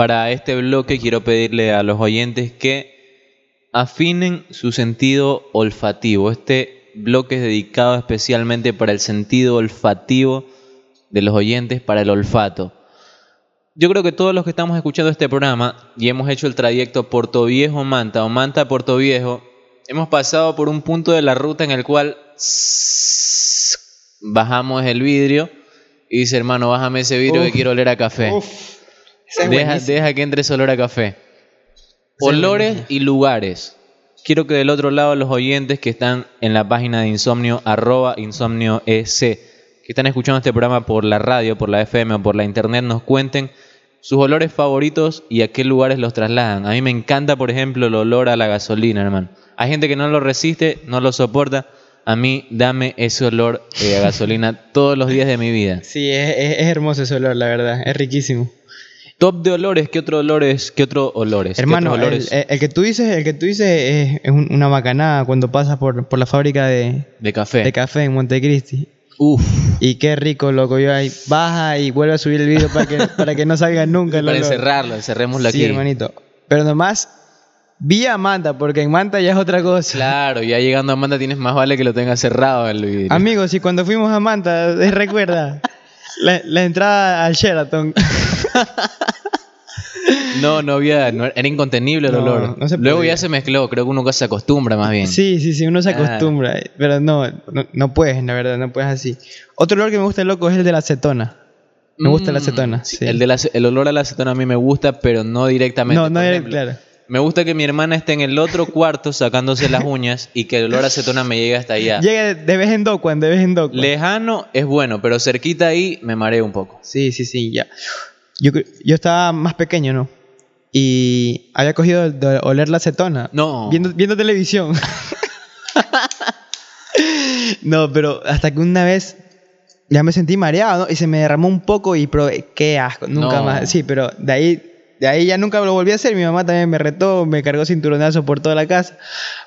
para este bloque quiero pedirle a los oyentes que afinen su sentido olfativo. Este bloque es dedicado especialmente para el sentido olfativo de los oyentes, para el olfato. Yo creo que todos los que estamos escuchando este programa y hemos hecho el trayecto Puerto Viejo Manta o Manta Puerto Viejo, hemos pasado por un punto de la ruta en el cual bajamos el vidrio y dice, hermano, bájame ese vidrio que quiero oler a café. Deja, deja, que entre ese olor a café. Olores y lugares. Quiero que del otro lado los oyentes que están en la página de Insomnio, arroba Insomnio EC, que están escuchando este programa por la radio, por la FM o por la internet, nos cuenten sus olores favoritos y a qué lugares los trasladan. A mí me encanta, por ejemplo, el olor a la gasolina, hermano. Hay gente que no lo resiste, no lo soporta. A mí, dame ese olor eh, a gasolina todos los días de mi vida. Sí, es, hermoso ese olor, la verdad. Es riquísimo. Top de olores, ¿qué otro olores? ¿Qué otro olores? Hermano, olores? El, que tú dices, el que tú dices es, una bacanada cuando pasas por, por la fábrica de, de café. De café en Montecristi. Uf. Y qué rico, loco. Yo ahí baja y vuelve a subir el video para que, para que no salga nunca el Para encerrarlo, encerrémoslo aquí. Sí, hermanito. Pero nomás vía Manta, porque en Manta ya es otra cosa. Claro, ya llegando a Manta tienes más vale que lo tengas cerrado el video. Amigos, y cuando fuimos a Manta, recuerda la, entrada al Sheraton. No, no había, era incontenible el olor. Luego ya se mezcló, creo que uno se acostumbra más bien. Sí, sí, sí, uno se acostumbra, pero no, no, puedes, la verdad, no puedes así. Otro olor que me gusta loco es el de la acetona. Me gusta la mm, acetona. Sí. El, de el olor a la acetona a mí me gusta, pero no directamente. No, no, claro. Me gusta que mi hermana esté en el otro cuarto sacándose las uñas y que el olor a acetona me llegue hasta allá. Llegue de vez en cuando, de vez en cuando. Lejano es bueno, pero cerquita ahí me mareo un poco. Sí, sí, sí, ya. Yo, yo estaba más pequeño, ¿no? Y había cogido de oler la acetona. No. Viendo, viendo televisión. no, pero hasta que una vez ya me sentí mareado ¿no? y se me derramó un poco y probé. Qué asco, nunca más. Sí, pero de ahí, de ahí ya nunca lo volví a hacer. Mi mamá también me retó, me cargó cinturonazo por toda la casa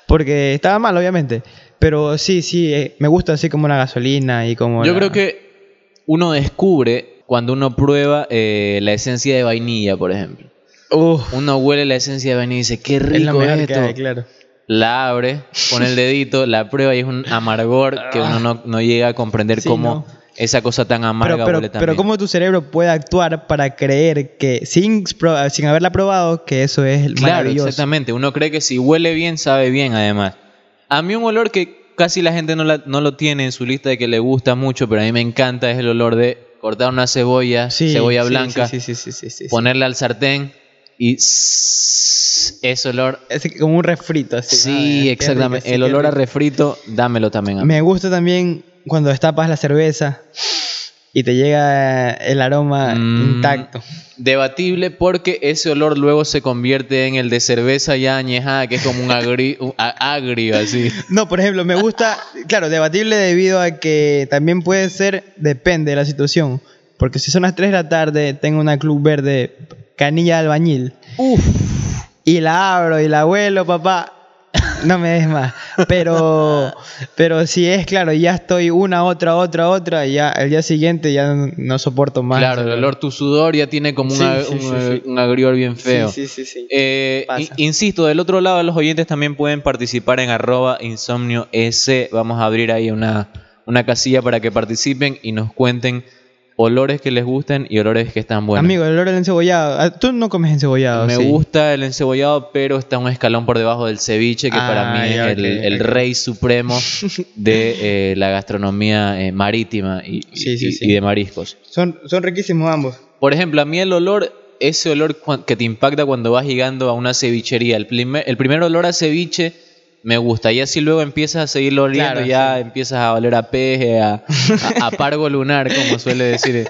porque estaba mal, obviamente. Pero sí, sí, eh, me gusta así como la gasolina y como. Yo creo que uno descubre cuando uno prueba eh, la esencia de vainilla, por ejemplo. Uno huele la esencia de vainilla y dice, qué rico es, esto. claro. La abre, pone el dedito, la prueba y es un amargor que uno no, llega a comprender cómo esa cosa tan amarga pero, huele también. Pero cómo tu cerebro puede actuar para creer que, sin, sin haberla probado, que eso es claro, maravilloso. exactamente. Uno cree que si huele bien, sabe bien además. A mí un olor que casi la gente no, no lo tiene en su lista de que le gusta mucho, pero a mí me encanta, es el olor de cortar una cebolla, cebolla blanca, ponerla al sartén y ese olor. Es como un refrito. Así, sí, exactamente. el olor a refrito, dámelo también. A Me gusta también cuando destapas la cerveza y te llega el aroma mm, intacto. Debatible porque ese olor luego se convierte en el de cerveza ya añejada, que es como un agrio, agrio así. No, por ejemplo, me gusta, claro, debatible debido a que también puede ser, depende de la situación. Porque si son las 3 de la tarde, tengo una club verde canilla de albañil. Uf. Y la abro y la abuelo, papá. No me des más. Pero, pero si es claro, ya estoy una, otra, otra, otra, y ya el día siguiente ya no, soporto más. Claro, el olor tu sudor ya tiene como un, agrior bien feo. Sí, sí, sí. Eh, insisto, del otro lado los oyentes también pueden participar en arroba insomnio S. Vamos a abrir ahí una, una casilla para que participen y nos cuenten olores que les gusten y olores que están buenos. Amigo, el olor del encebollado. Ah, Tú no comes encebollado. Me gusta el encebollado, pero está un escalón por debajo del ceviche, que para mí es el, rey supremo de eh, la gastronomía eh, marítima y, de mariscos. Son, son riquísimos ambos. Por ejemplo, a mí el olor, ese olor que te impacta cuando vas llegando a una cevichería, el el primer olor a ceviche me gusta. Y así luego empiezas a seguirlo oliendo, ya empiezas a oler a peje, a, a, pargo lunar, como suele decir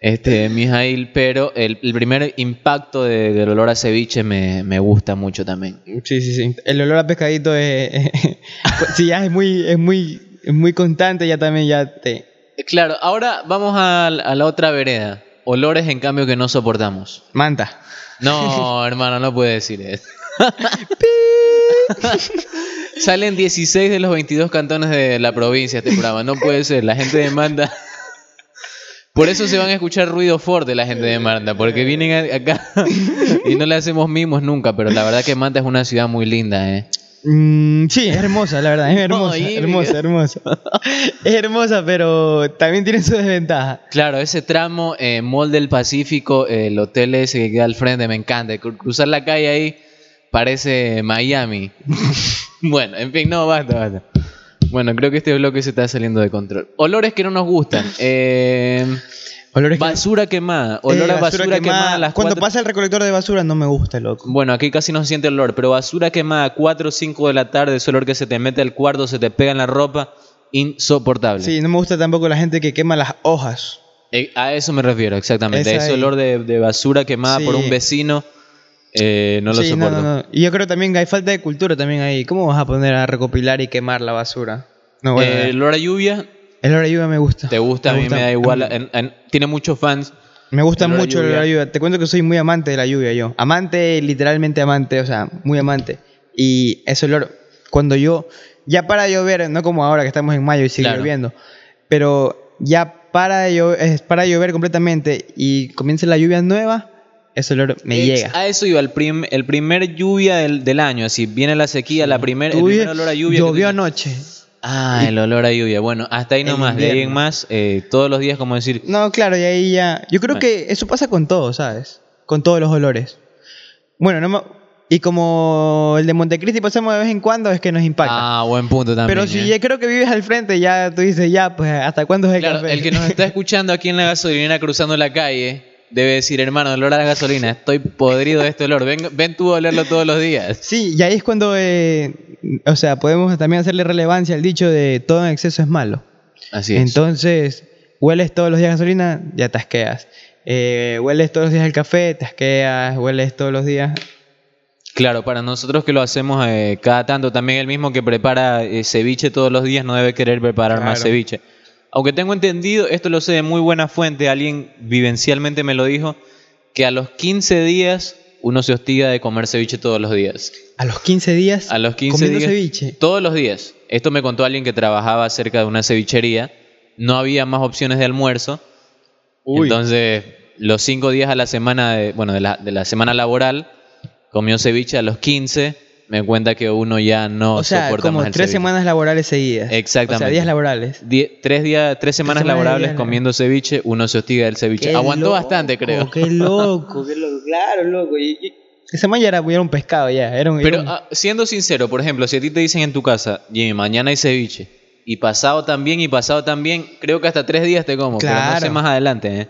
este Mijail. Pero el, primer impacto del olor a ceviche me, me, gusta mucho también. Sí, sí, sí. El olor a pescadito es, si ya es muy, es muy, muy constante, ya también ya te... Claro, ahora vamos a, a la otra vereda. Olores, en cambio, que no soportamos. Manta. No, hermano, no puede decir eso. Salen 16 de los 22 cantones de la provincia este programa. No puede ser. La gente demanda Por eso se van a escuchar ruido fuerte la gente de Manta, porque vienen acá y no le hacemos mimos nunca, pero la verdad que Manta es una ciudad muy linda, ¿eh? Mm, sí, es hermosa, la verdad, es hermosa, hermosa, hermosa. es hermosa, pero también tiene su desventaja. Claro, ese tramo, eh, Mall del Pacífico, el hotel ese que queda al frente, me encanta. Cruzar la calle ahí parece Miami. bueno, en fin, no, basta, basta. Bueno, creo que este bloque se está saliendo de control. Olores que no nos gustan. Eh, basura quemada. Olor a eh, basura, quemada. Cuando pasa el recolector de basura no me gusta, loco. Bueno, aquí casi no se siente olor, pero basura quemada 4 o 5 de la tarde, ese olor que se te mete al cuarto, se te pega en la ropa, insoportable. Sí, no me gusta tampoco la gente que quema las hojas. Eh, a eso me refiero, exactamente. ese olor de, basura quemada por un vecino. Eh, no lo soporto. Y yo creo también que hay falta de cultura también ahí. ¿Cómo vas a poner a recopilar y quemar la basura? No, el olor a lluvia el hora lluvia me gusta. ¿Te gusta? a mí me da igual. tiene muchos fans. Me gusta mucho el hora lluvia. Te cuento que soy muy amante de la lluvia yo. Amante, literalmente amante, o sea, muy amante. Y ese olor, cuando yo, ya para de llover, no como ahora que estamos en mayo y sigue lloviendo, pero ya para de, llover, para llover completamente y comienza la lluvia nueva, ese olor me llega. A eso iba, el, el primer lluvia del, año, así viene la sequía, la primer, el primer olor a lluvia. Llovió anoche. Ah, el olor a lluvia. Bueno, hasta ahí nomás. De ahí en más, eh, todos los días, como decir. No, claro, y ahí ya. Yo creo que eso pasa con todo, ¿sabes? Con todos los olores. Bueno, no y como el de Montecristi pasamos de vez en cuando, es que nos impacta. Ah, buen punto también. Pero si ¿eh? ya creo que vives al frente, ya tú dices, ya, pues, ¿hasta cuándo es el claro, El que nos está escuchando aquí en la gasolinera cruzando la calle debe decir, hermano, el olor a la gasolina, estoy podrido de este olor, ven, ven tú a olerlo todos los días. Sí, y ahí es cuando, eh, o sea, podemos también hacerle relevancia al dicho de todo en exceso es malo. Así es. Entonces, hueles todos los días gasolina, ya te asqueas. Eh, hueles todos los días el café, te asqueas, hueles todos los días. Claro, para nosotros que lo hacemos eh, cada tanto, también el mismo que prepara ceviche todos los días no debe querer preparar más ceviche. Aunque tengo entendido, esto lo sé de muy buena fuente, alguien vivencialmente me lo dijo, que a los 15 días uno se hostiga de comer ceviche todos los días. ¿A los 15 días? A los 15 días. ceviche? Todos los días. Esto me contó alguien que trabajaba cerca de una cevichería. No había más opciones de almuerzo. Entonces, los 5 días a la semana, de, bueno, de la, de la semana laboral, comió ceviche a los 15 me cuenta que uno ya no o sea, soporta como tres semanas laborales seguidas. Exactamente. O sea, días laborales. tres, días, tres semanas laborables comiendo ceviche, uno se hostiga del ceviche. Aguantó bastante, creo. Qué loco, qué loco. Claro, loco. Y, esa mañana era, era, un pescado ya. Era un, Pero ah, siendo sincero, por ejemplo, si a ti te dicen en tu casa, Jimmy, mañana hay ceviche, y pasado también, y pasado también, creo que hasta tres días te como, claro. pero no sé más adelante, ¿eh?